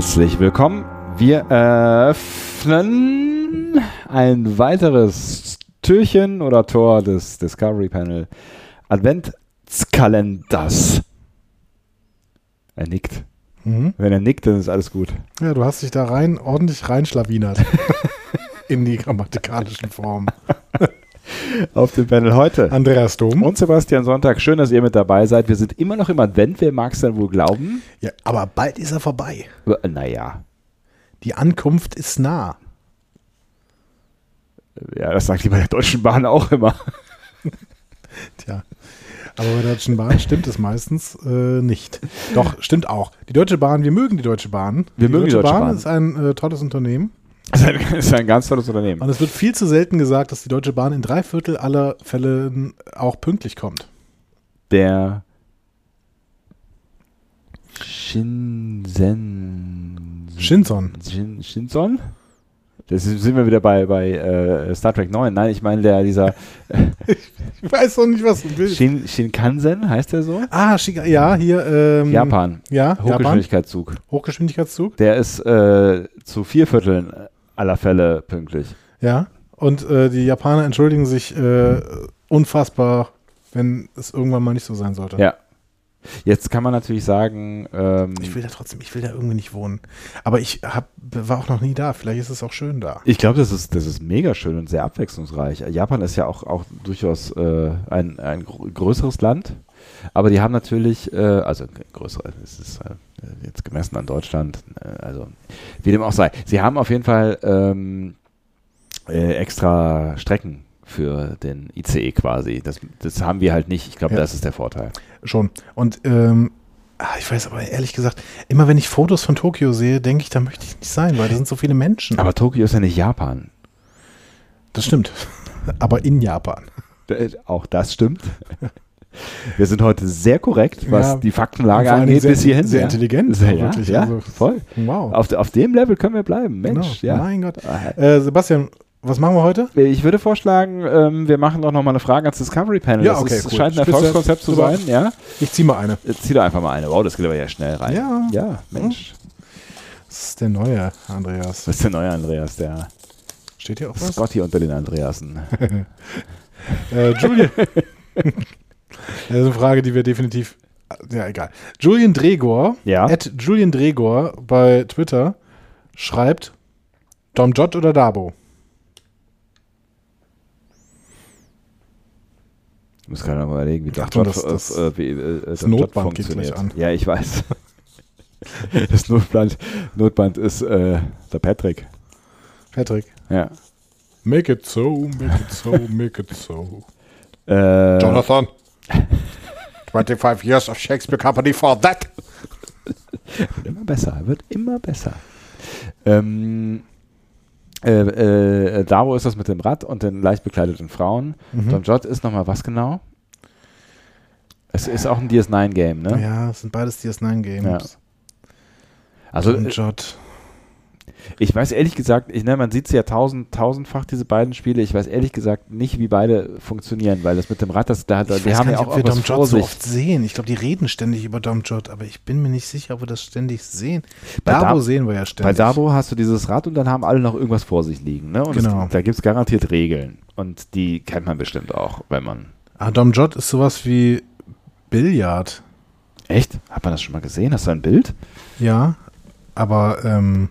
Herzlich willkommen. Wir öffnen ein weiteres Türchen oder Tor des Discovery Panel Adventskalenders. Er nickt. Mhm. Wenn er nickt, dann ist alles gut. Ja, du hast dich da rein ordentlich reinschlawinert. in die grammatikalischen Formen. Auf dem Panel heute. Andreas Dom. Und Sebastian Sonntag, schön, dass ihr mit dabei seid. Wir sind immer noch im Advent, wer mag es denn wohl glauben? Ja, aber bald ist er vorbei. Äh, Naja, Die Ankunft ist nah. ja, das sagt die bei der Deutschen Bahn auch immer. Tja. Aber bei der Deutschen Bahn stimmt es meistens äh, nicht. Doch, stimmt auch. Die Deutsche Bahn, wir mögen die Deutsche Bahn. Wir mögen die Deutsche Bahn. ist ein äh, tolles Unternehmen. Das ist ein, das ist ein ganz tolles Unternehmen. Und es wird viel zu selten gesagt, dass die Deutsche Bahn in drei Viertel aller Fälle auch pünktlich kommt. Der Shinsen. Shinson. Shin, Shinson? Das sind wir wieder bei, bei äh, Star Trek 9. Nein, ich meine der dieser Ich weiß doch nicht, was du willst. Shin, Shinkansen, heißt der so? ah, Shiga ja, hier. Ähm, Japan. Ja, Japan. Hochgeschwindigkeitszug. Hochgeschwindigkeitszug. Der ist äh, zu vier Vierteln aller Fälle pünktlich. Ja. Und äh, die Japaner entschuldigen sich äh, unfassbar, wenn es irgendwann mal nicht so sein sollte. Ja. Jetzt kann man natürlich sagen, ähm, Ich will da trotzdem, ich will da irgendwie nicht wohnen. Aber ich hab, war auch noch nie da. Vielleicht ist es auch schön da. Ich glaube, das ist, das ist mega schön und sehr abwechslungsreich. Japan ist ja auch, auch durchaus äh, ein, ein gr- größeres Land, aber die haben natürlich, äh, also größere, es ist äh, jetzt gemessen an Deutschland, äh, also wie dem auch sei. Sie haben auf jeden Fall ähm, äh, extra Strecken für den ICE quasi. Das, das haben wir halt nicht. Ich glaube, Ja. das ist der Vorteil. Schon. Und ähm, ah, ich weiß aber ehrlich gesagt, immer wenn ich Fotos von Tokio sehe, denke ich, da möchte ich nicht sein, weil da sind so viele Menschen. Aber Tokio ist ja nicht Japan. das stimmt. Aber in Japan. Äh, Auch das stimmt. Wir sind heute sehr korrekt, was Ja. die Faktenlage angeht, Dingen bis hierhin. Sehr ja. intelligent. Sehr, ja, wirklich. ja, Also, voll. wow. Auf, auf dem Level können wir bleiben, Mensch. genau. Ja. Mein Gott. Ah, Äh, Sebastian, was machen wir heute? Ich würde vorschlagen, ähm, wir machen doch nochmal eine Frage ans Discovery Panel. Ja, das okay, ist, cool. scheint ein. Erfolgskonzept zu sein, ja. Ich ziehe mal eine. Jetzt zieh doch einfach mal eine. Wow, das geht aber ja schnell rein. Ja. Ja, Mensch. Das ist der neue Andreas. Das ist der neue Andreas, der Steht hier auch was? Scotty unter den Andreasen. Äh, Julian. das ist eine Frage, die wir definitiv. Ja, egal. Julian Dregor, Ja. at Julian Dregor bei Twitter, schreibt Dom Jot oder Dabo? Muss gerade mal überlegen, wie Achtung, Dot- das- das- äh, wie, äh, das Dot Notband geht gleich an. Ja, ich weiß. das Notband, Notband ist äh, der Patrick. Patrick. Ja. Make it so, make it so, make it so. Äh, Jonathan. 25 years of Shakespeare Company for that. Wird immer besser, wird immer besser. Ähm, äh, äh, Davo ist das mit dem Rad und den leicht bekleideten Frauen. Mhm. Don Jot ist nochmal was genau? Es ist auch ein DS9-Game, ne? Ja, es sind beides DS9-Games. Ja. Also Dom äh, Jot. Ich weiß ehrlich gesagt, ich, ne, man sieht sie ja tausend, tausendfach, diese beiden Spiele. Ich weiß ehrlich gesagt nicht, wie beide funktionieren, weil das mit dem Rad, das, da, Ich die haben gar ja nicht, auch ob wir Dom Jot so oft sehen. Ich glaube, die reden ständig über Dom Jot, aber ich bin mir nicht sicher, ob wir das ständig sehen. Bei Dabo Dab- sehen wir ja Bei ständig. Dabo hast du dieses Rad und dann haben alle noch irgendwas vor sich liegen. Ne? Und Genau. es, da gibt es garantiert Regeln. Und die kennt man bestimmt auch, wenn man. Ah, Dom Jot ist sowas wie Billard. Echt? Hat man das schon mal gesehen? Hast du ein Bild? Ja, aber ähm,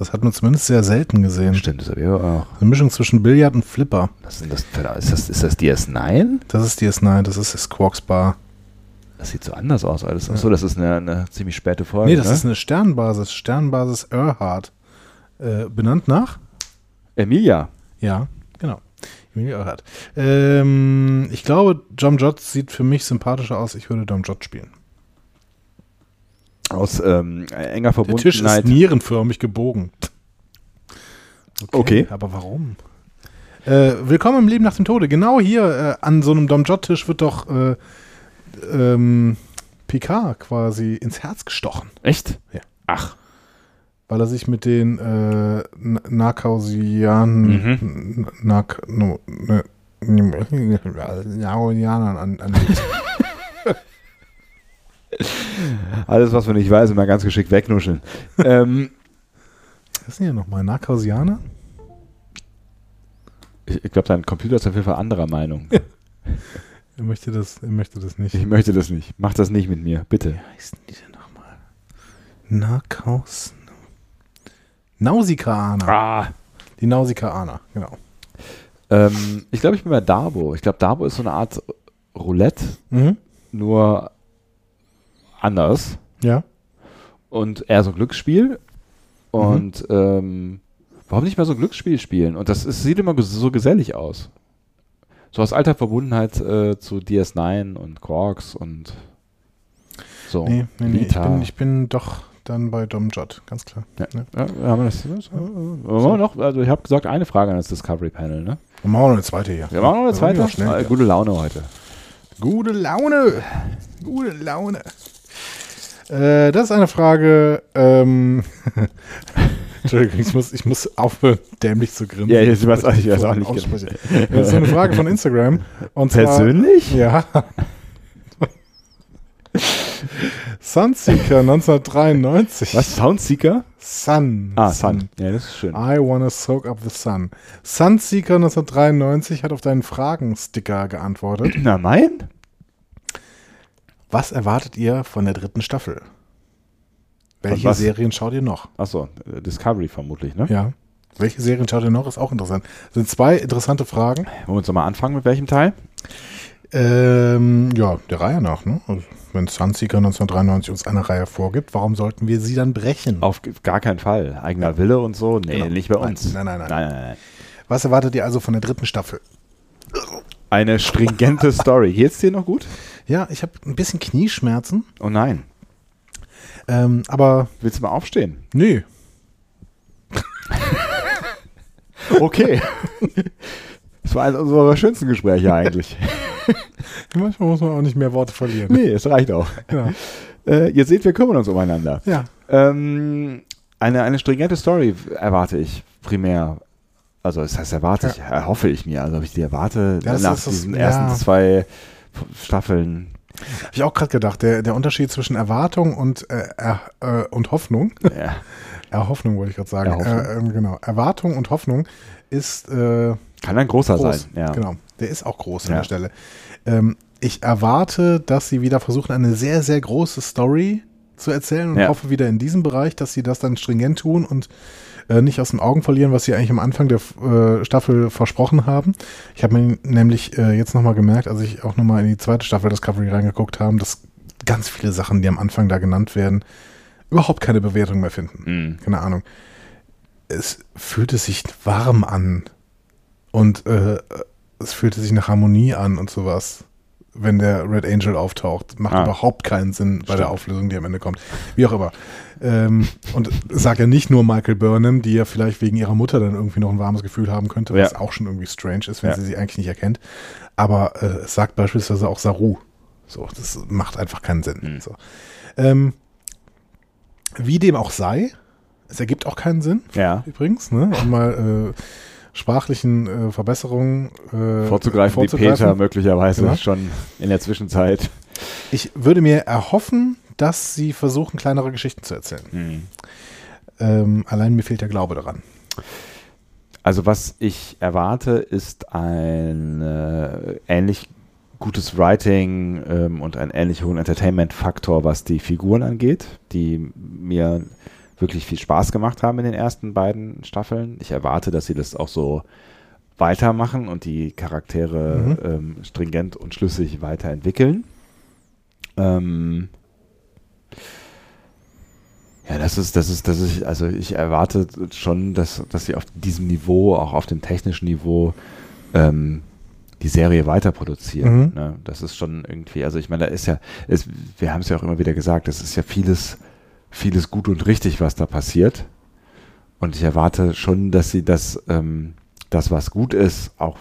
das hat man zumindest sehr selten gesehen. Stimmt, das habe ich auch. Eine Mischung zwischen Billard und Flipper. Was sind das für, ist, das, ist das DS9? Das ist DS9, das ist Squawks Bar. Das sieht so anders aus. Alles. Achso, das ist eine, eine ziemlich späte Folge. Nee, das ne? ist eine Sternbasis, Sternbasis Earhart. Äh, benannt nach? Emilia. Ja, genau. Emilia Earhart. Ähm, ich glaube, Dom Jot sieht für mich sympathischer aus. Ich würde Dom Jot spielen. Aus ähm, enger Der Tisch ist Verbundenheit. nierenförmig gebogen. Okay. Aber warum? Äh, willkommen im Leben nach dem Tode. Genau hier äh, an so einem Dom Jot-Tisch wird doch äh, ähm, Picard quasi ins Herz gestochen, Echt? Ja. Ach. weil er sich mit den äh, Narkausianen Mhm. Nark no, ne, Narkausianern an, anlegt. Alles, was man nicht weiß, immer ganz geschickt wegnuscheln. ähm, Was ist denn hier nochmal? Narcosianer? ich ich glaube, dein Computer ist auf jeden Fall anderer Meinung. Er möchte das, er möchte das nicht. Ich möchte das nicht. Mach das nicht mit mir, bitte. Wie heißen die denn nochmal? Narcos. Nausicaaner. Ah. Die Nausicaaner, genau. Ähm, ich glaube, ich bin bei Dabo. Ich glaube, Dabo ist so eine Art Roulette, Mhm. nur anders. Ja. Und eher so Glücksspiel. Und ähm, warum nicht mal so ein Glücksspiel spielen? Und das ist, sieht immer so gesellig aus. So aus alter Verbundenheit äh, zu DS9 und Quarks und so. Nee, nee, nee. Ich bin, ich bin doch dann bei Dom Jot, ganz klar. Ja, Ne? ja, haben wir das, das wir noch, also ich habe gesagt, eine Frage an das Discovery Panel, ne? Dann machen wir noch eine zweite hier. Wir machen noch eine Ja, zweite. ja, schnell, Ah, ja. Gute Laune heute. Gute Laune. Gute Laune. Äh, das ist eine Frage. Ähm, Entschuldigung, ich muss, ich muss aufhören, dämlich zu grinsen. Ja, ich weiß auch- ich weiß auch nicht genau. Das ist eine Frage von Instagram. Und zwar, Persönlich? Ja. Sunseeker 1993. Was? Soundseeker? Sun. Ah, Sun. Ja, das ist schön. I wanna soak up the sun. Sunseeker 1993 hat auf deinen Fragensticker geantwortet. Na, mein? Was erwartet ihr von der dritten Staffel? Welche? Serien schaut ihr noch? Achso, Discovery vermutlich, ne? Ja. Welche Serien schaut ihr noch? Ist auch interessant. Das sind zwei interessante Fragen. Wollen wir uns nochmal anfangen mit welchem Teil? Ähm, ja, der Reihe nach. Ne? Also, wenn Sunseeker 1993 uns eine Reihe vorgibt, warum sollten wir sie dann brechen? Auf gar keinen Fall. Eigener Wille und so? Nee, Genau. nicht bei uns. nein, nein, nein. nein, nein, nein. Was erwartet ihr also von der dritten Staffel? Eine stringente Story. Geht's dir noch gut? Ja, ich habe ein bisschen Knieschmerzen, Oh nein. ähm, aber Willst du mal aufstehen? nö. Okay. Das war eines unserer schönsten Gespräche eigentlich. Manchmal muss man auch nicht mehr Worte verlieren. nee, es reicht auch. Ja. Äh, ihr seht, wir kümmern uns umeinander. ja. Ähm, eine, eine stringente Story erwarte ich primär. Also, das heißt, erwarte ich, erhoffe ich mir. Also, ob ich die erwarte Ja, nach diesen ja. ersten zwei Staffeln. Habe ich auch gerade gedacht, der, der Unterschied zwischen Erwartung und, äh, äh, und Hoffnung, Ja. Erhoffnung wollte ich gerade sagen, Erhoffnung. äh, ähm, genau, Erwartung und Hoffnung ist äh, Kann ein großer groß. sein. Ja. Genau, der ist auch groß an Ja. der Stelle. Ähm, ich erwarte, dass sie wieder versuchen, eine sehr, sehr große Story zu erzählen und Ja. hoffe wieder in diesem Bereich, dass sie das dann stringent tun und äh, nicht aus den Augen verlieren, was sie eigentlich am Anfang der äh, Staffel versprochen haben. Ich habe mir nämlich äh, jetzt nochmal gemerkt, als ich auch nochmal in die zweite Staffel Discovery reingeguckt habe, dass ganz viele Sachen, die am Anfang da genannt werden, überhaupt keine Bewertung mehr finden Mhm. keine Ahnung. Es fühlte sich warm an und äh, es fühlte sich nach Harmonie an und sowas, wenn der Red Angel auftaucht. Macht Ah. überhaupt keinen Sinn bei Stimmt. der Auflösung, die am Ende kommt. Wie auch immer. Ähm, und es sagt ja nicht nur Michael Burnham, die ja vielleicht wegen ihrer Mutter dann irgendwie noch ein warmes Gefühl haben könnte, was Ja. auch schon irgendwie strange ist, wenn Ja. sie sie eigentlich nicht erkennt. Aber äh, es sagt beispielsweise auch Saru. So, das macht einfach keinen Sinn. Mhm. So. Ähm, wie dem auch sei, es ergibt auch keinen Sinn, Ja. übrigens, ne? um mal äh, sprachlichen äh, Verbesserungen äh, Vorzugreifen, die vorzugreifen. Peter möglicherweise Genau. schon in der Zwischenzeit. Ich würde mir erhoffen, dass sie versuchen, kleinere Geschichten zu erzählen. Mhm. Ähm, allein mir fehlt der Glaube daran. Also was ich erwarte, ist ein äh, ähnlich gutes Writing ähm, und einen ähnlich hohen Entertainment-Faktor, was die Figuren angeht, die mir wirklich viel Spaß gemacht haben in den ersten beiden Staffeln. Ich erwarte, dass sie das auch so weitermachen und die Charaktere Mhm. ähm, stringent und schlüssig weiterentwickeln. Ähm, ja, das ist, das ist, das ist, also ich erwarte schon, dass, dass sie auf diesem Niveau, auch auf dem technischen Niveau, ähm, die Serie weiter produzieren. Mhm. Ne? Das ist schon irgendwie, also ich meine, da ist ja, es, wir haben es ja auch immer wieder gesagt, es ist ja vieles, vieles gut und richtig, was da passiert. Und ich erwarte schon, dass sie das, ähm, das, was gut ist, auch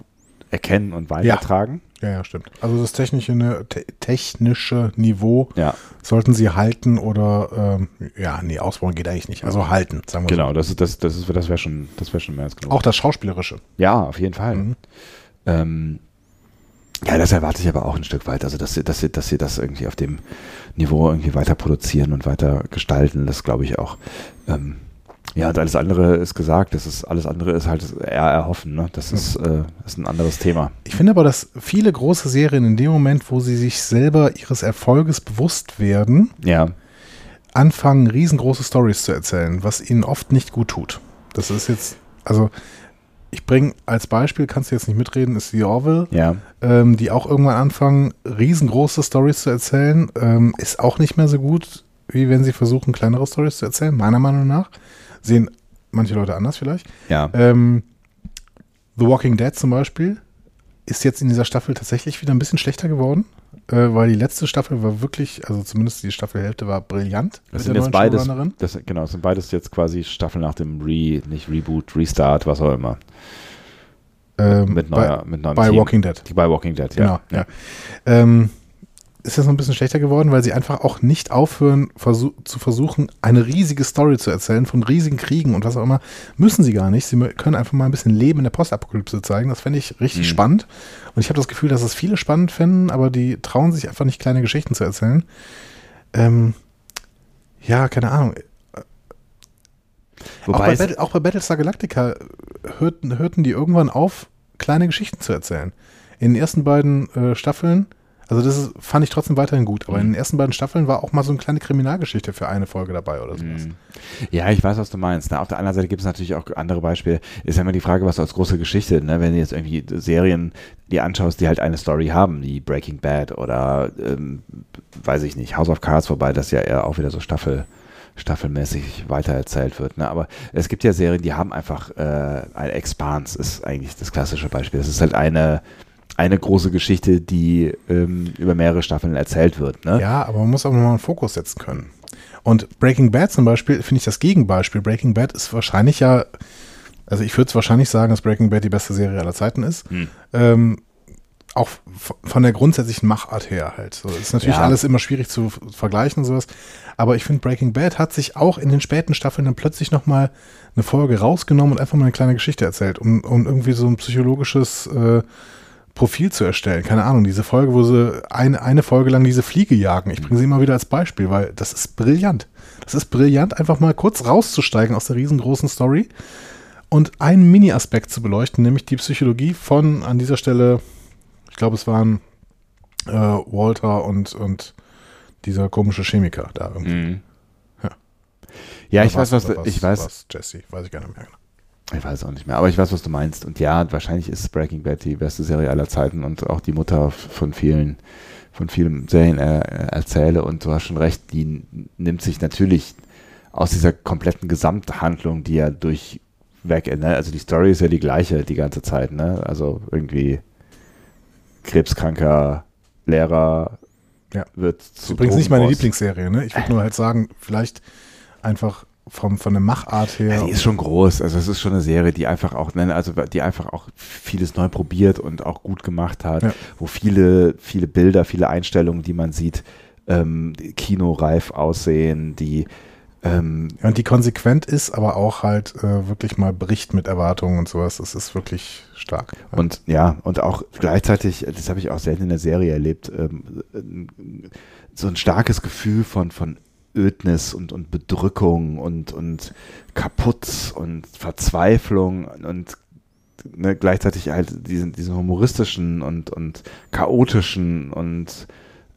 erkennen und weitertragen. Ja, ja, stimmt. Also das technische, ne, te technische Niveau Ja, sollten sie halten oder ähm, ja, nee, ausbauen geht eigentlich nicht. Also halten, sagen wir genau. Das ist, das, das ist, das wäre schon, das wäre schon mehr als so. genug. Auch das Schauspielerische. Ja, auf jeden Fall. Mhm. Ähm, Ja, das erwarte ich aber auch ein Stück weit. Also, dass sie, dass sie, dass sie das irgendwie auf dem Niveau irgendwie weiter produzieren und weiter gestalten, das glaube ich auch. Ähm, ja, und alles andere ist gesagt. Das ist, alles andere ist halt eher erhoffen. Ne? Das ist, äh, ist ein anderes Thema. Ich finde aber, dass viele große Serien in dem Moment, wo sie sich selber ihres Erfolges bewusst werden, Ja. anfangen, riesengroße Stories zu erzählen, was ihnen oft nicht gut tut. Das ist jetzt, also ich bringe als Beispiel, kannst du jetzt nicht mitreden, ist die Orville, Ja. ähm, die auch irgendwann anfangen, riesengroße Stories zu erzählen. Ähm, ist auch nicht mehr so gut, wie wenn sie versuchen, kleinere Stories zu erzählen, meiner Meinung nach. Sehen manche Leute anders vielleicht. Ja. Ähm, The Walking Dead zum Beispiel ist jetzt in dieser Staffel tatsächlich wieder ein bisschen schlechter geworden, äh, weil die letzte Staffel war wirklich, also zumindest die Staffelhälfte war brillant. Das sind jetzt beides, das, genau, das sind beides jetzt quasi Staffeln nach dem Re, nicht Reboot, Restart, was auch immer. Ähm, Mit neuer, mit neuem bei, bei Team. Walking Dead. Bei Walking Dead, ja. Genau, ja. Ähm, ist jetzt noch ein bisschen schlechter geworden, weil sie einfach auch nicht aufhören versuch, zu versuchen, eine riesige Story zu erzählen von riesigen Kriegen und was auch immer. Müssen sie gar nicht. Sie können einfach mal ein bisschen Leben in der Postapokalypse zeigen. Das fände ich richtig Mhm. spannend. Und ich habe das Gefühl, dass es viele spannend finden, aber die trauen sich einfach nicht, kleine Geschichten zu erzählen. Ähm, ja, keine Ahnung. Auch bei, Battle, auch bei Battlestar Galactica hörten, hörten die irgendwann auf, kleine Geschichten zu erzählen. In den ersten beiden äh, Staffeln, also das ist, fand ich trotzdem weiterhin gut, aber in den ersten beiden Staffeln war auch mal so eine kleine Kriminalgeschichte für eine Folge dabei oder sowas. Mhm. Ja, ich weiß, was du meinst. Ne? Auf der anderen Seite gibt es natürlich auch andere Beispiele. Ist ja immer die Frage, was du als große Geschichte, ne? wenn du jetzt irgendwie Serien die anschaust, die halt eine Story haben, wie Breaking Bad oder ähm, weiß ich nicht, House of Cards, wobei das ja eher auch wieder so Staffel staffelmäßig weitererzählt wird. Ne? Aber es gibt ja Serien, die haben einfach äh, ein Expanse, ist eigentlich das klassische Beispiel. Das ist halt eine, eine große Geschichte, die ähm, über mehrere Staffeln erzählt wird. Ne? Ja, aber man muss auch nochmal einen Fokus setzen können. Und Breaking Bad zum Beispiel finde ich das Gegenbeispiel. Breaking Bad ist wahrscheinlich ja, also ich würde es wahrscheinlich sagen, dass Breaking Bad die beste Serie aller Zeiten ist. Hm. Ähm, auch von der grundsätzlichen Machart her halt. So, ist natürlich Ja. alles immer schwierig zu vergleichen und sowas. Aber ich finde, Breaking Bad hat sich auch in den späten Staffeln dann plötzlich nochmal eine Folge rausgenommen und einfach mal eine kleine Geschichte erzählt, um, um irgendwie so ein psychologisches äh, Profil zu erstellen. Keine Ahnung, diese Folge, wo sie eine, eine Folge lang diese Fliege jagen. Ich bringe sie immer wieder als Beispiel, weil das ist brillant. Das ist brillant, einfach mal kurz rauszusteigen aus der riesengroßen Story und einen Mini-Aspekt zu beleuchten, nämlich die Psychologie von an dieser Stelle, ich glaube, es waren äh, Walter und, und dieser komische Chemiker da irgendwie. Mhm. Ja. Ja, ich weiß, was, oder ich weiß, was Jesse, weiß ich gar nicht mehr genau. Ich weiß auch nicht mehr, aber ich weiß, was du meinst. Und ja, wahrscheinlich ist Breaking Bad die beste Serie aller Zeiten und auch die Mutter von vielen, von vielen Serien äh, erzähle. Und du hast schon recht, die nimmt sich natürlich aus dieser kompletten Gesamthandlung, die ja durchweg, ne? also die Story ist ja die gleiche die ganze Zeit, ne? Also irgendwie krebskranker Lehrer Ja. wird zu übrigens nicht meine. Lieblingsserie, ne? Ich würde nur halt sagen, vielleicht einfach vom, von der Machart her. Ja, die ist schon groß. Also es ist schon eine Serie, die einfach auch, ne, also die einfach auch vieles neu probiert und auch gut gemacht hat, Ja. wo viele, viele Bilder, viele Einstellungen, die man sieht, ähm, kinoreif aussehen, die ähm, Ja, und die konsequent ist, aber auch halt äh, wirklich mal bricht mit Erwartungen und sowas. Das ist wirklich stark. Und ja, und auch gleichzeitig, das habe ich auch selten in der Serie erlebt, ähm, so ein starkes Gefühl von, von Ödnis und, und Bedrückung und, und kaputt und Verzweiflung und ne, gleichzeitig halt diesen, diesen humoristischen und, und chaotischen und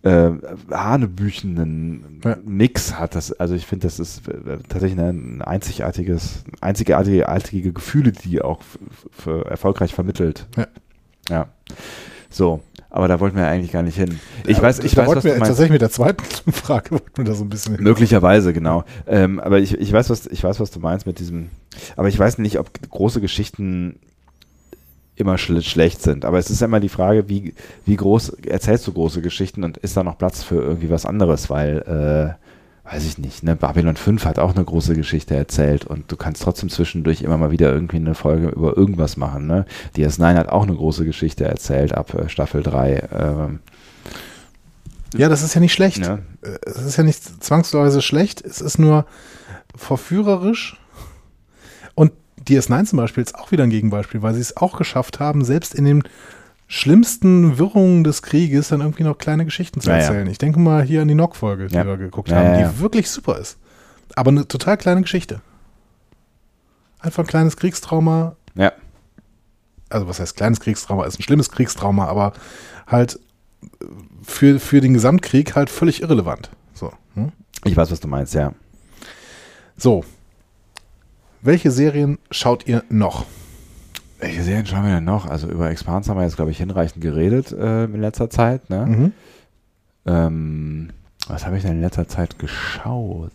äh, hanebüchenden Ja. Mix hat das, also ich finde, das ist äh, tatsächlich ein einzigartiges, einzigartige artige Gefühle, die auch f- f- erfolgreich vermittelt. Ja. Ja. So, aber da wollten wir eigentlich gar nicht hin. Ich weiß, ich da weiß, was wir du meinst. tatsächlich mit der zweiten Frage wollten wir da so ein bisschen hin. Möglicherweise, genau. Ähm, aber ich, ich, weiß, was, ich weiß, was du meinst mit diesem. Aber ich weiß nicht, ob große Geschichten immer schl schlecht sind. Aber es ist immer die Frage, wie, wie groß erzählst du große Geschichten und ist da noch Platz für irgendwie was anderes? Weil, äh, weiß ich nicht, ne? Babylon 5 hat auch eine große Geschichte erzählt und du kannst trotzdem zwischendurch immer mal wieder irgendwie eine Folge über irgendwas machen. Ne? DS9 hat auch eine große Geschichte erzählt ab äh, Staffel 3. Ähm, Ja, das ist ja nicht schlecht. ne? Es ist ja nicht zwangsweise schlecht. Es ist nur verführerisch. Und DS9 zum Beispiel ist auch wieder ein Gegenbeispiel, weil sie es auch geschafft haben, selbst in den schlimmsten Wirrungen des Krieges dann irgendwie noch kleine Geschichten zu Ja, ja. erzählen. Ich denke mal hier an die Nock-Folge, die Ja. wir geguckt haben, die wirklich super ist. Aber eine total kleine Geschichte. Einfach ein kleines Kriegstrauma. Ja. Also was heißt kleines Kriegstrauma? Ist ein schlimmes Kriegstrauma, aber halt äh, für, für den Gesamtkrieg halt völlig irrelevant. So. Hm? Ich weiß, was du meinst, ja. So. Welche Serien schaut ihr noch? Welche Serien schauen wir denn noch? Also über Expanse haben wir jetzt, glaube ich, hinreichend geredet äh, in letzter Zeit. Ne? Mhm. Ähm, was habe ich denn in letzter Zeit geschaut?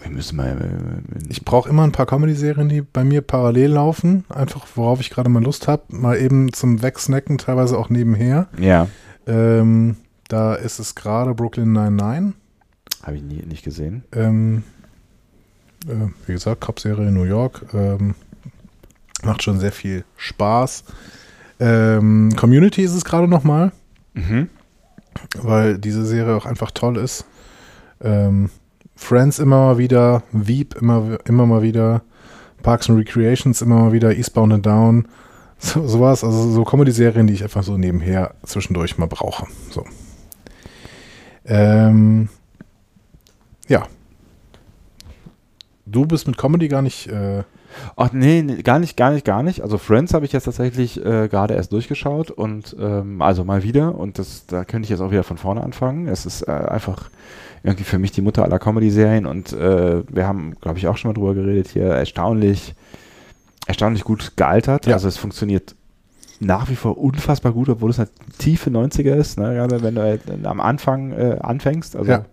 Wir müssen mal. Äh, Ich brauche immer ein paar Comedy-Serien, die bei mir parallel laufen. Einfach, worauf ich gerade mal Lust habe. Mal eben zum Wegsnacken, teilweise auch nebenher. ja, Ähm, da ist es gerade Brooklyn 99. habe ich nie, nicht gesehen. Ähm, äh, wie gesagt, Cop-Serie in New York. Ähm, macht schon sehr viel Spaß. Ähm, Community ist es gerade nochmal, Mhm. weil diese Serie auch einfach toll ist. Ähm, Friends immer mal wieder, Veep immer, immer mal wieder, Parks and Recreations immer mal wieder, Eastbound and Down, so, sowas. Also so Comedy-Serien, die ich einfach so nebenher zwischendurch mal brauche. So. Ähm, ja. Du bist mit Comedy gar nicht. Äh, Ach nee, nee, gar nicht, gar nicht, gar nicht. Also Friends habe ich jetzt tatsächlich äh, gerade erst durchgeschaut und ähm, also mal wieder und das, da könnte ich jetzt auch wieder von vorne anfangen. Es ist äh, einfach irgendwie für mich die Mutter aller Comedy-Serien und äh, wir haben, glaube ich, auch schon mal drüber geredet hier, erstaunlich, erstaunlich gut gealtert. Ja. Also es funktioniert nach wie vor unfassbar gut, obwohl es eine tiefe 90er ist, ne? gerade wenn du halt am Anfang äh, anfängst. Also, Ja.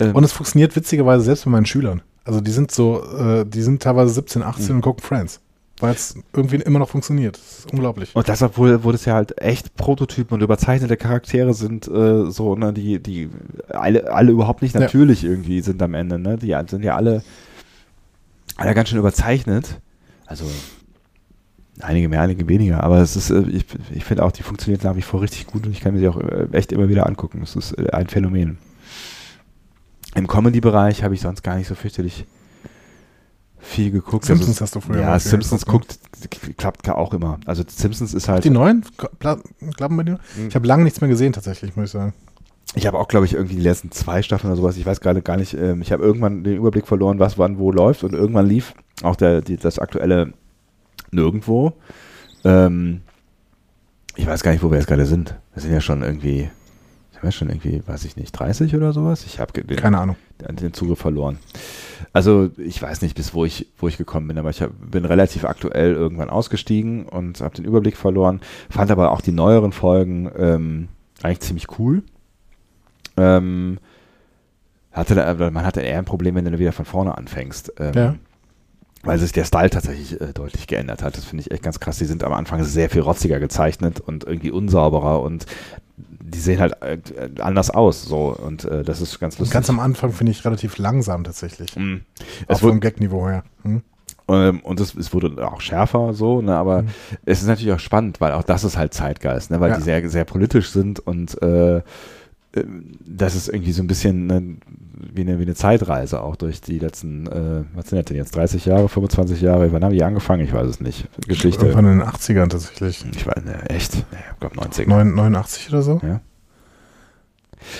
Ähm, und es funktioniert witzigerweise selbst bei meinen Schülern. Also die sind so, äh, die sind teilweise 17, 18 und gucken Friends. Weil es irgendwie immer noch funktioniert. Das ist unglaublich. Und das, obwohl, wo das ja halt echt Prototypen und überzeichnete Charaktere sind, äh, so, ne, die, die alle, alle überhaupt nicht Ja. natürlich irgendwie sind am Ende, ne? Die sind ja alle, alle ganz schön überzeichnet. Also einige mehr, einige weniger, aber es ist, äh, ich, ich finde auch, die funktioniert nach wie vor richtig gut und ich kann mir die auch äh, echt immer wieder angucken. Es ist äh, ein Phänomen. Im Comedy-Bereich habe ich sonst gar nicht so fürchterlich viel geguckt. Simpsons Also, hast du früher Ja, Simpsons geguckt, guckt, klappt auch immer. Also Simpsons ist halt. Die neuen Kla- klappen bei dir? Mhm. Ich habe lange nichts mehr gesehen, tatsächlich, muss ich sagen. Ich habe auch, glaube ich, irgendwie die letzten zwei Staffeln oder sowas. Ich weiß gerade gar nicht. Ähm, ich habe irgendwann den Überblick verloren, was wann wo läuft und irgendwann lief auch der, die, das aktuelle nirgendwo. Ähm, ich weiß gar nicht, wo wir jetzt gerade sind. Wir sind ja schon irgendwie, sind wir schon irgendwie, weiß ich nicht, 30 oder sowas. Ich habe den, Keine Ahnung. den Zugriff verloren. Also ich weiß nicht, bis wo ich, wo ich gekommen bin, aber ich hab, bin relativ aktuell irgendwann ausgestiegen und habe den Überblick verloren. Fand aber auch die neueren Folgen ähm, eigentlich ziemlich cool. Ähm, hatte da, man hatte eher ein Problem, wenn du wieder von vorne anfängst. Ähm, Ja. Weil sich der Style tatsächlich äh, deutlich geändert hat. Das finde ich echt ganz krass. Die sind am Anfang sehr viel rotziger gezeichnet und irgendwie unsauberer und die sehen halt äh, anders aus. So und äh, das ist ganz Und lustig. ganz am Anfang finde ich relativ langsam tatsächlich. Auch Es wurde, vom Gag-Niveau her. Hm? und es, es wurde auch schärfer so, ne, aber Mhm. es ist natürlich auch spannend, weil auch das ist halt Zeitgeist, ne, weil Ja. die sehr, sehr politisch sind und äh, das ist irgendwie so ein bisschen ne, wie, eine, wie eine Zeitreise auch durch die letzten, äh, was sind das denn jetzt, 30 Jahre, 25 Jahre, wann haben die angefangen? Ich weiß es nicht. Geschichte. Irgendwann in den 80ern tatsächlich. Ich weiß, ne, echt? Nee, ich glaube 90. Neun- 89 oder so?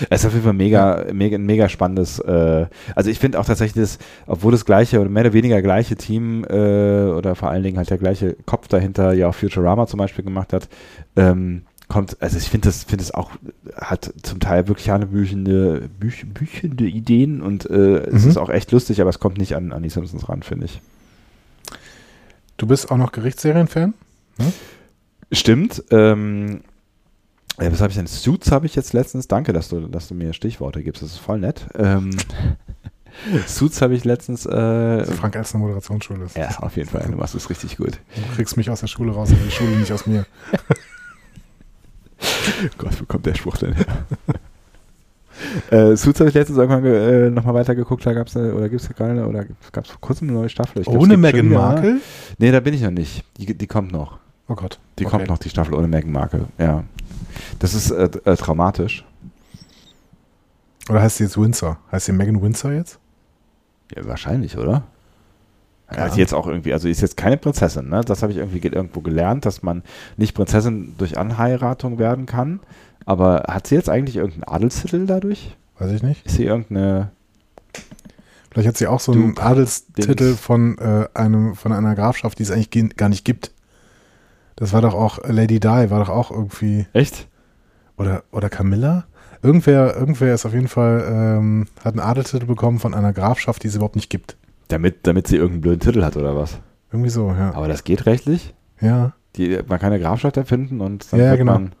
Es ist auf jeden Fall mega, mega, ein mega spannendes. Äh, also ich finde auch tatsächlich, das, obwohl das gleiche oder mehr oder weniger gleiche Team äh, oder vor allen Dingen halt der gleiche Kopf dahinter ja auch Futurama zum Beispiel gemacht hat, ähm, kommt, also ich finde das, finde es auch, hat zum Teil wirklich hanebüchende, büch, büchende Ideen und äh, es Mhm. ist auch echt lustig, aber es kommt nicht an, an die Simpsons ran, finde ich. Du bist auch noch Gerichtsserien-Fan? Stimmt. Ähm, ja, was habe ich denn? Suits habe ich jetzt letztens. Danke, dass du, dass du mir Stichworte gibst. Das ist voll nett. Ähm, Suits habe ich letztens. Äh, Also Frank Elstner Moderationsschule. ist. ja, auf jeden Fall. Du machst es richtig gut. Du kriegst mich aus der Schule raus, aber die Schule nicht aus mir. Gott, wo kommt der Spruch denn her? äh, Suits habe ich letztens irgendwann ge- äh, nochmal weitergeguckt. Da gab es oder gibt es keine oder gab es vor kurzem eine neue Staffel? Glaub, Ohne Meghan Markle? Ne? Nee, da bin ich noch nicht. Die, die kommt noch. Oh Gott. Die Okay. kommt noch, die Staffel ohne Meghan Markle. Ja. Das ist äh, äh, traumatisch. Oder heißt sie jetzt Windsor? Heißt sie Megan Windsor jetzt? Ja, wahrscheinlich, oder? Ja, ist jetzt auch irgendwie, also ist jetzt keine Prinzessin, ne? Das habe ich irgendwie ge irgendwo gelernt, dass man nicht Prinzessin durch Anheiratung werden kann. Aber hat sie jetzt eigentlich irgendeinen Adelstitel dadurch? Weiß ich nicht. Ist sie irgendeine. Vielleicht hat sie auch so einen Adelstitel von, äh, einem, von einer Grafschaft, die es eigentlich ge- gar nicht gibt. Das war doch auch, Lady Di war doch auch irgendwie, Echt? oder, oder Camilla? Irgendwer, irgendwer ist auf jeden Fall, ähm, hat einen Adelstitel bekommen von einer Grafschaft, die es überhaupt nicht gibt. Damit, damit sie irgendeinen blöden Titel hat oder was? Irgendwie so, ja. Aber das geht rechtlich? Ja. Die, man kann eine Grafschaft erfinden und dann Ja, genau. man.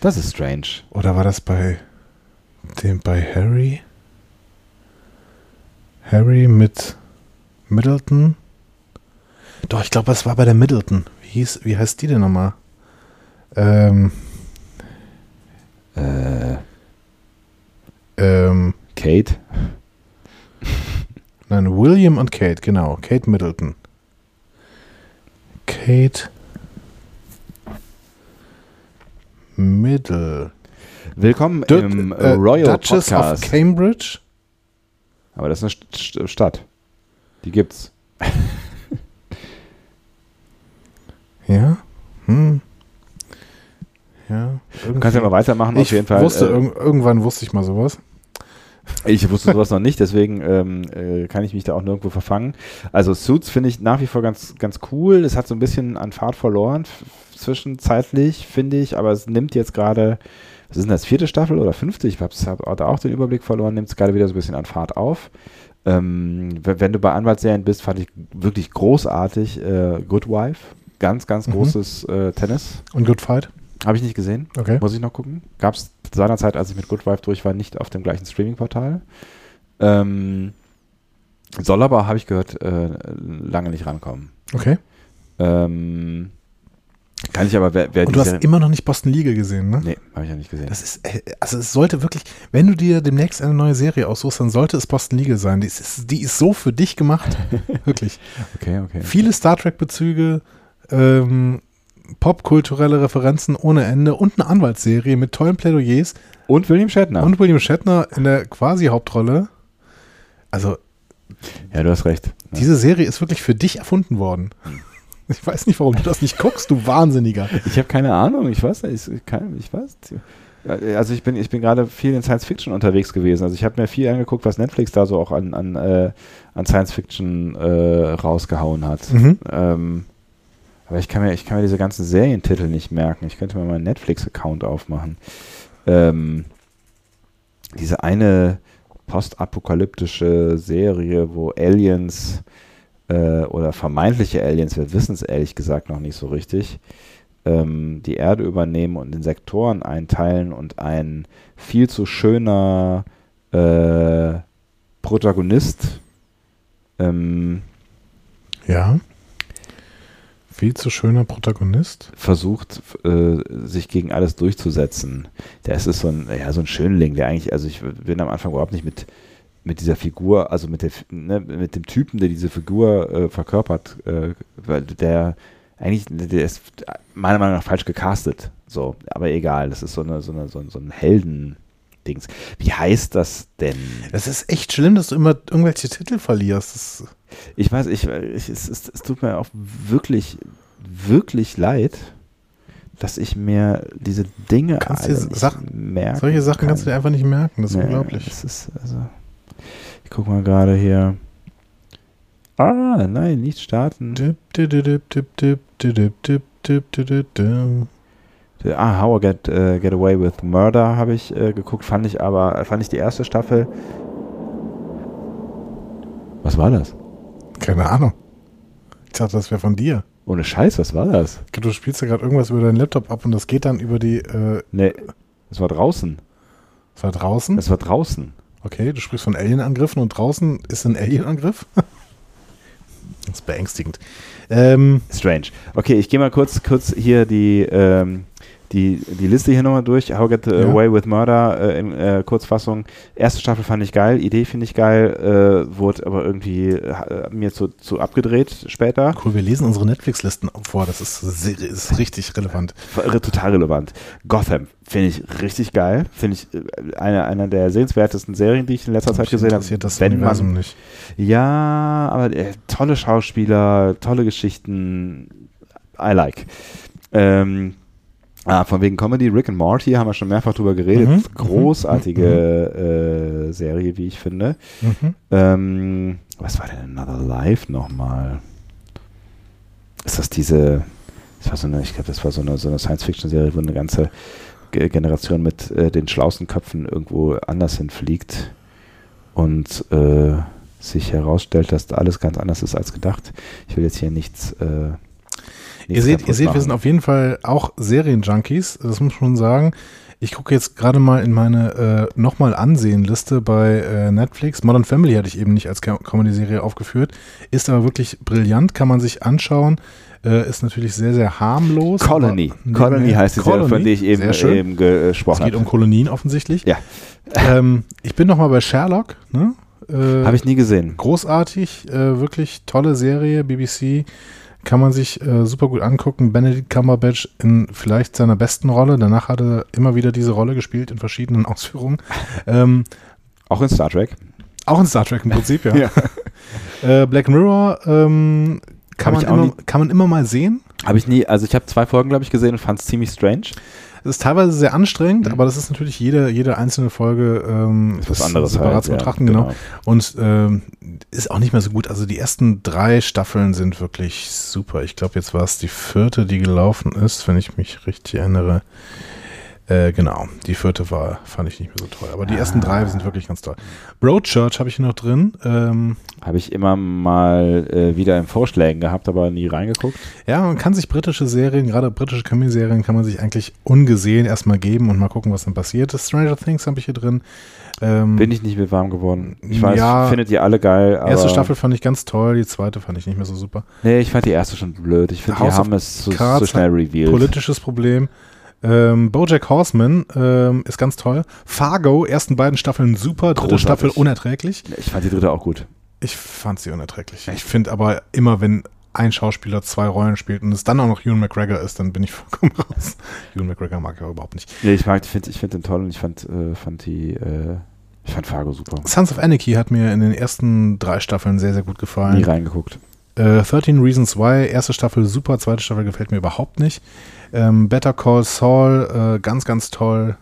Das ist strange. Oder war das bei dem, bei Harry? Harry mit Middleton? Doch, ich glaube, es war bei der Middleton. Wie, hieß, wie heißt die denn nochmal? Ähm, Äh, ähm, Kate? nein, William und Kate, genau. Kate Middleton. Kate Middle. Willkommen Du- im äh, Royal Duchess Podcast. of Cambridge? Aber das ist eine St St Stadt. Die gibt's. Ja. Hm. Ja. Du kannst ja mal weitermachen, ich auf jeden Fall. Wusste, äh, irg irgendwann wusste ich mal sowas. Ich wusste sowas noch nicht, deswegen ähm, äh, kann ich mich da auch nirgendwo verfangen. Also Suits finde ich nach wie vor ganz, ganz cool. Es hat so ein bisschen an Fahrt verloren zwischenzeitlich, finde ich, aber es nimmt jetzt gerade, was ist denn das, vierte Staffel oder fünfte? Ich habe hab da auch den Überblick verloren, nimmt es gerade wieder so ein bisschen an Fahrt auf. Ähm, wenn du bei Anwaltsserien bist, fand ich wirklich großartig äh, Good Wife. Ganz, ganz Mhm. großes äh, Tennis. Und Good Fight? Habe ich nicht gesehen. Okay. Muss ich noch gucken. Gab es seinerzeit, als ich mit Good Wife durch war, nicht auf dem gleichen Streaming-Portal. Ähm, soll aber, habe ich gehört, äh, lange nicht rankommen. Okay. Ähm, kann ich aber, wer, wer Und du hast Serie- immer noch nicht Boston Legal gesehen, ne? Nee, habe ich ja nicht gesehen. Das ist, äh, also es sollte wirklich, wenn du dir demnächst eine neue Serie aussuchst, dann sollte es Boston Legal sein. Die ist, die ist so für dich gemacht. wirklich. okay, okay. Viele Star Trek-Bezüge, ähm, popkulturelle Referenzen ohne Ende und eine Anwaltsserie mit tollen Plädoyers Und William Shatner. und William Shatner in der quasi Hauptrolle. Also ja, du hast recht. Ja. Diese Serie ist wirklich für dich erfunden worden. Ich weiß nicht, warum du das nicht guckst, du Wahnsinniger. Ich habe keine Ahnung, ich weiß nicht, ich, kann, ich weiß. Also ich bin, ich bin gerade viel in Science Fiction unterwegs gewesen. Also ich habe mir viel angeguckt, was Netflix da so auch an, an, äh, an Science Fiction äh, rausgehauen hat. Mhm. Ähm, aber ich kann, mir, ich kann mir diese ganzen Serientitel nicht merken. Ich könnte mir mal einen Netflix-Account aufmachen. Ähm, diese eine postapokalyptische Serie, wo Aliens äh, oder vermeintliche Aliens, wir wissen es ehrlich gesagt noch nicht so richtig, ähm, die Erde übernehmen und in Sektoren einteilen und ein viel zu schöner äh, Protagonist ähm, Ja. Viel zu schöner Protagonist. versucht, äh, sich gegen alles durchzusetzen. Der ist so ein, ja, so ein Schönling, der eigentlich, also ich bin am Anfang überhaupt nicht mit, mit dieser Figur, also mit, der, ne, mit dem Typen, der diese Figur äh, verkörpert, äh, weil der eigentlich, der ist meiner Meinung nach falsch gecastet. So, aber egal, das ist so eine, so eine, so ein, so ein Helden-Dings. Wie heißt das denn? Es ist echt schlimm, dass du immer irgendwelche Titel verlierst. Das, Ich weiß, ich, ich es, es, es tut mir auch wirklich, wirklich leid, dass ich mir diese Dinge Kannst alle Sachen- merken solche Sachen kann. kannst du dir einfach nicht merken. Das ist Nee, unglaublich. Das ist, also, ich guck mal gerade hier. Ah, nein, nicht starten. Dip, dip, dip, Ah, How I Get, äh, Get Away with Murder habe ich äh, geguckt, fand ich aber, fand ich die erste Staffel. Was war das? Keine Ahnung. Ich dachte, das wäre von dir. Ohne Scheiß, was war das? Du spielst ja gerade irgendwas über deinen Laptop ab und das geht dann über die. Äh, Nee, es war draußen. es war draußen. Es war draußen. Okay, du sprichst von Alienangriffen und draußen ist ein Alienangriff. das ist beängstigend. Ähm, Strange. Okay, ich gehe mal kurz, kurz hier die, ähm, die, die Liste hier nochmal durch. How Get Ja. Away with Murder äh, in äh, Kurzfassung. Erste Staffel fand ich geil, Idee finde ich geil, äh, wurde aber irgendwie äh, mir zu, zu abgedreht später. Cool, wir lesen unsere Netflix-Listen vor. Das ist, ist richtig relevant. Total relevant. Gotham finde ich richtig geil. Finde ich äh, eine, einer der sehenswertesten Serien, die ich in letzter Zeit gesehen habe. das Wenn Universum man, nicht. ja, aber äh, tolle Schauspieler, tolle Geschichten. I like. Ähm, ah, von wegen Comedy, Rick and Morty haben wir schon mehrfach drüber geredet. Mhm, Großartige äh, Serie, wie ich finde. Mhm. Ähm, was war denn Another Life nochmal? Ist das diese, das war so eine, ich glaube, das war so eine, so eine Science-Fiction-Serie, wo eine ganze Ge- Generation mit äh, den schlausten Köpfen irgendwo anders hinfliegt und äh, sich herausstellt, dass da alles ganz anders ist als gedacht. Ich will jetzt hier nichts. Äh, Ihr seht, ihr seht, wir sind auf jeden Fall auch Serienjunkies. Das muss man schon sagen. Ich gucke jetzt gerade mal in meine äh, nochmal Ansehen-Liste bei äh, Netflix. Modern Family hatte ich eben nicht als Com- Comedy-Serie aufgeführt. Ist aber wirklich brillant, kann man sich anschauen. Äh, ist natürlich sehr, sehr harmlos. Colony. Colony heißt die Serie, von Colony. der ich eben, eben gesprochen Es geht um habe. Kolonien offensichtlich. Ja. Ähm, ich bin nochmal bei Sherlock. Ne? Äh, Habe ich nie gesehen. großartig, äh, wirklich tolle Serie, BBC. Kann man sich äh, super gut angucken. Benedict Cumberbatch in vielleicht seiner besten Rolle. Danach hat er immer wieder diese Rolle gespielt in verschiedenen Ausführungen. Ähm, Auch in Star Trek. auch in Star Trek im Prinzip, ja. Ja. Äh, Black Mirror ähm, kann, man immer, kann man immer mal sehen. Habe ich nie, also ich habe zwei Folgen, glaube ich, gesehen und fand es ziemlich strange. Es ist teilweise sehr anstrengend, Mhm. aber das ist natürlich jede, jede einzelne Folge ähm, Ist was anderes separat halt, zu ja, betrachten, genau. Und ähm, ist auch nicht mehr so gut. Also die ersten drei Staffeln sind wirklich super. Ich glaube, jetzt war es die vierte, die gelaufen ist, wenn ich mich richtig erinnere. Äh, genau, die vierte war, fand ich nicht mehr so toll. Aber die ersten drei sind wirklich ganz toll. Broadchurch habe ich hier noch drin. Ähm, Habe ich immer mal äh, wieder in Vorschlägen gehabt, aber nie reingeguckt. ja, man kann sich britische Serien, gerade britische Comedy-Serien, kann man sich eigentlich ungesehen erstmal geben und mal gucken, was dann passiert. Stranger Things habe ich hier drin. Ähm, Bin ich nicht mit warm geworden. Ich weiß, Ja. findet ihr alle geil, aber erste Staffel fand ich ganz toll, die zweite fand ich nicht mehr so super. Nee, ich fand die erste schon blöd. Ich finde, die haben es so, Cards so schnell revealed. Politisches Problem. Ähm, Bojack Horseman ähm, ist ganz toll. Fargo, ersten beiden Staffeln super, dritte Großartig. Staffel unerträglich. Ich fand die dritte auch gut. Ich fand sie unerträglich. Ich finde aber immer, wenn ein Schauspieler zwei Rollen spielt und es dann auch noch Ewan McGregor ist, dann bin ich vollkommen raus. Ewan McGregor mag ich auch überhaupt nicht. Nee, ich mag, ich finde ich find den toll und ich fand, äh, fand die, äh, ich fand Fargo super. Sons of Anarchy hat mir in den ersten drei Staffeln sehr, sehr gut Nie gefallen. reingeguckt. Äh, 13 Reasons Why, erste Staffel super, zweite Staffel gefällt mir überhaupt nicht. Ähm, Better Call Saul, äh, ganz, ganz toll.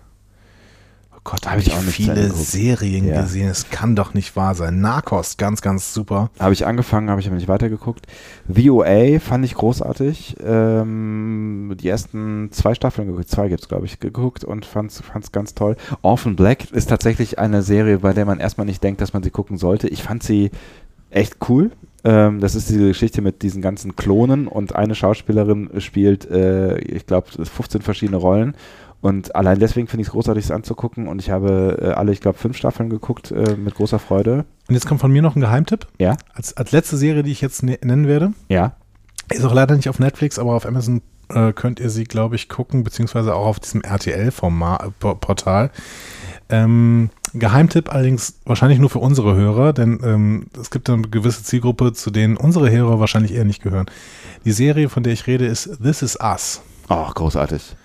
Oh Gott, da Hab habe ich ich viele. Serien Ja. gesehen. Es kann doch nicht wahr sein. Narcos, ganz, ganz super. Habe ich angefangen, habe ich aber nicht weitergeguckt. VOA fand ich großartig. Ähm, die ersten zwei Staffeln geguckt, zwei gibt es, glaube ich, geguckt und fand es ganz toll. Orphan Black ist tatsächlich eine Serie, bei der man erstmal nicht denkt, dass man sie gucken sollte. Ich fand sie echt cool. Ähm, das ist diese Geschichte mit diesen ganzen Klonen und eine Schauspielerin spielt, äh, ich glaube, 15 verschiedene Rollen. Und allein deswegen finde ich es großartig, es anzugucken. Und ich habe äh, alle, ich glaube, fünf Staffeln geguckt äh, mit großer Freude. Und jetzt kommt von mir noch ein Geheimtipp. Ja, Als, als letzte Serie, die ich jetzt ne nennen werde. ja. Ist auch leider nicht auf Netflix, aber auf Amazon äh, könnt ihr sie, glaube ich, gucken, beziehungsweise auch auf diesem RTL-Portal. Ähm, Geheimtipp allerdings wahrscheinlich nur für unsere Hörer, denn ähm, es gibt eine gewisse Zielgruppe, zu denen unsere Hörer wahrscheinlich eher nicht gehören. Die Serie, von der ich rede, ist This Is Us. Ach, großartig.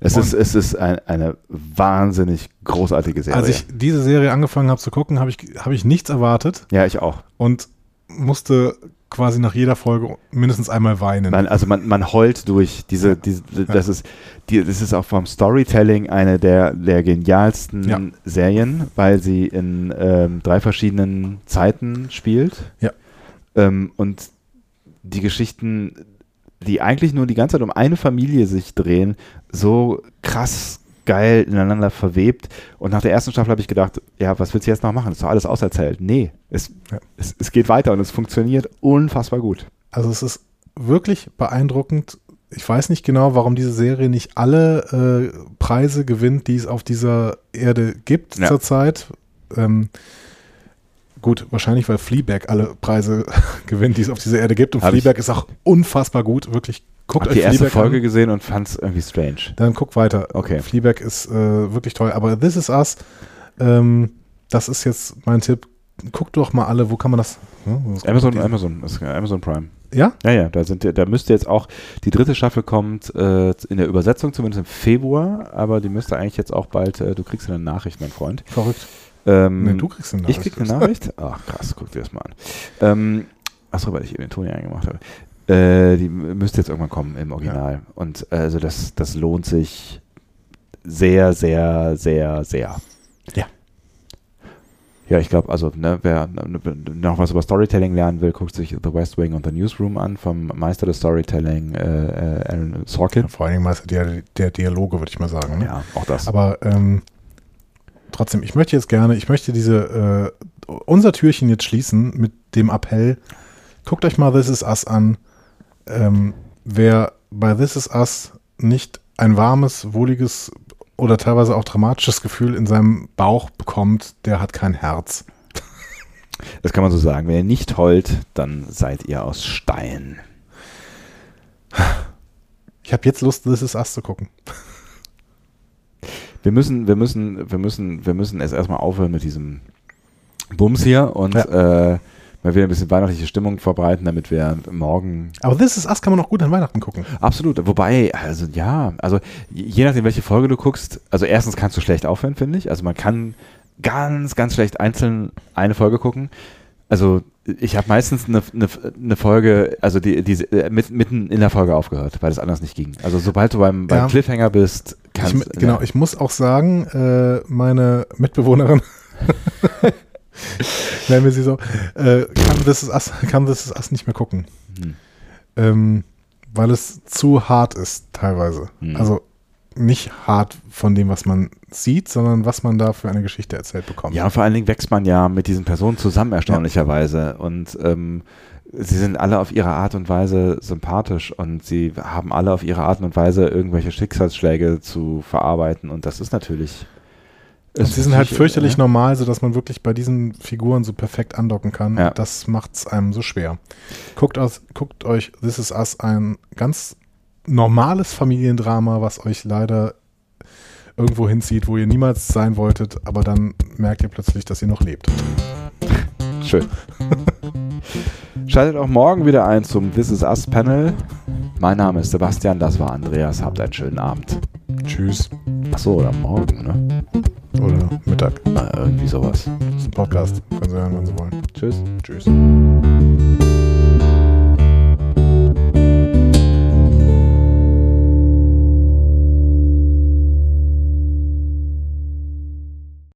Es Und- ist, es ist ein, eine wahnsinnig großartige Serie. Als ich diese Serie angefangen habe zu gucken, habe ich, habe ich nichts erwartet ja, ich auch. und musste quasi nach jeder Folge mindestens einmal weinen. Man, also man, man heult durch diese, diese das ist, die, das ist auch vom Storytelling eine der, der genialsten Ja. Serien, weil sie in ähm, drei verschiedenen Zeiten spielt. Ja. Ähm, und die Geschichten, die eigentlich nur die ganze Zeit um eine Familie sich drehen, so krass geil ineinander verwebt. Und nach der ersten Staffel habe ich gedacht, ja, was willst du jetzt noch machen? ist doch alles auserzählt. Nee, es, Ja. es, es geht weiter und es funktioniert unfassbar gut. Also es ist wirklich beeindruckend. Ich weiß nicht genau, warum diese Serie nicht alle äh, Preise gewinnt, die es auf dieser Erde gibt Ja. zurzeit. Ähm, gut, wahrscheinlich, weil Fleabag alle Preise gewinnt, die es auf dieser Erde gibt. Und Hab ich- Fleabag ist auch unfassbar gut, wirklich Guckt Hab euch die erste Fleabag Folge an. gesehen und fand es irgendwie strange. Dann guckt weiter. Okay. Fleabag ist äh, wirklich toll. Aber This Is Us, ähm, das ist jetzt mein Tipp. Guckt doch mal alle, wo kann man das? Hm, Amazon, Amazon, das ist Amazon Prime. Ja? Ja, ja, da sind da müsste jetzt auch die dritte Staffel kommt äh, in der Übersetzung zumindest im Februar, aber die müsste eigentlich jetzt auch bald. Äh, du kriegst eine Nachricht, mein Freund. Verrückt. Ähm, Nee, du kriegst eine Ich Nachricht. krieg eine Nachricht? Ach krass, guck dir das mal an. Ähm, achso, weil ich eben den Ton hier eingemacht habe. Äh, die müsste jetzt irgendwann kommen im Original. Und äh, also das, das lohnt sich sehr, sehr, sehr, sehr. Ja. Ja, ich glaube, also ne, wer noch was über Storytelling lernen will, guckt sich The West Wing und The Newsroom an vom Meister des Storytelling äh, äh, Aaron Sorkin. Vor allen Dingen Meister der, der Dialoge, würde ich mal sagen. Ne? Ja, auch das. Aber ähm, trotzdem, ich möchte jetzt gerne, ich möchte diese, äh, unser Türchen jetzt schließen mit dem Appell, guckt euch mal This Is Us an. Ähm, wer bei This Is Us nicht ein warmes, wohliges oder teilweise auch dramatisches Gefühl in seinem Bauch bekommt, der hat kein Herz. das kann man so sagen. Wenn ihr nicht heult, dann seid ihr aus Stein. Ich habe jetzt Lust, This Is Us zu gucken. Wir müssen, wir müssen, wir müssen, wir müssen es erstmal aufhören mit diesem Bums hier und äh, mal wieder ein bisschen weihnachtliche Stimmung verbreiten, damit wir morgen Aber This Is Us kann man auch gut an Weihnachten gucken. absolut. Wobei, also ja, also je nachdem, welche Folge du guckst, also erstens kannst du schlecht aufhören, finde ich. Also man kann ganz, ganz schlecht einzeln eine Folge gucken. Also ich habe meistens eine, eine, eine Folge, also die, die äh, mit, mitten in der Folge aufgehört, weil es anders nicht ging. Also sobald du beim, beim Ja. Cliffhanger bist, Ich, kannst genau, ich muss auch sagen, äh, meine Mitbewohnerin, nennen wir sie so, äh, kann, This Is Us, kann This Is Us nicht mehr gucken. Hm. Ähm, weil es zu hart ist, teilweise. Hm. Also nicht hart von dem, was man sieht, sondern was man da für eine Geschichte erzählt bekommt. Ja, und vor allen Dingen wächst man ja mit diesen Personen zusammen, erstaunlicherweise. Und ähm, sie sind alle auf ihre Art und Weise sympathisch und sie haben alle auf ihre Art und Weise irgendwelche Schicksalsschläge zu verarbeiten. Und das ist natürlich. Ist sie sind halt natürlich, fürchterlich äh, normal, sodass man wirklich bei diesen Figuren so perfekt andocken kann. Ja. Das macht es einem so schwer. Guckt, aus, guckt euch This Is Us ein ganz normales Familiendrama, was euch leider irgendwo hinzieht, wo ihr niemals sein wolltet, aber dann merkt ihr plötzlich, dass ihr noch lebt. Schön. Schaltet auch morgen wieder ein zum This Is Us Panel. Mein Name ist Sebastian, das war Andreas. Habt einen schönen Abend. Tschüss. Achso, oder morgen, ne? Oder Mittag. Na, irgendwie sowas. Das ist ein Podcast. Können Sie hören, wenn Sie wollen. Tschüss. Tschüss.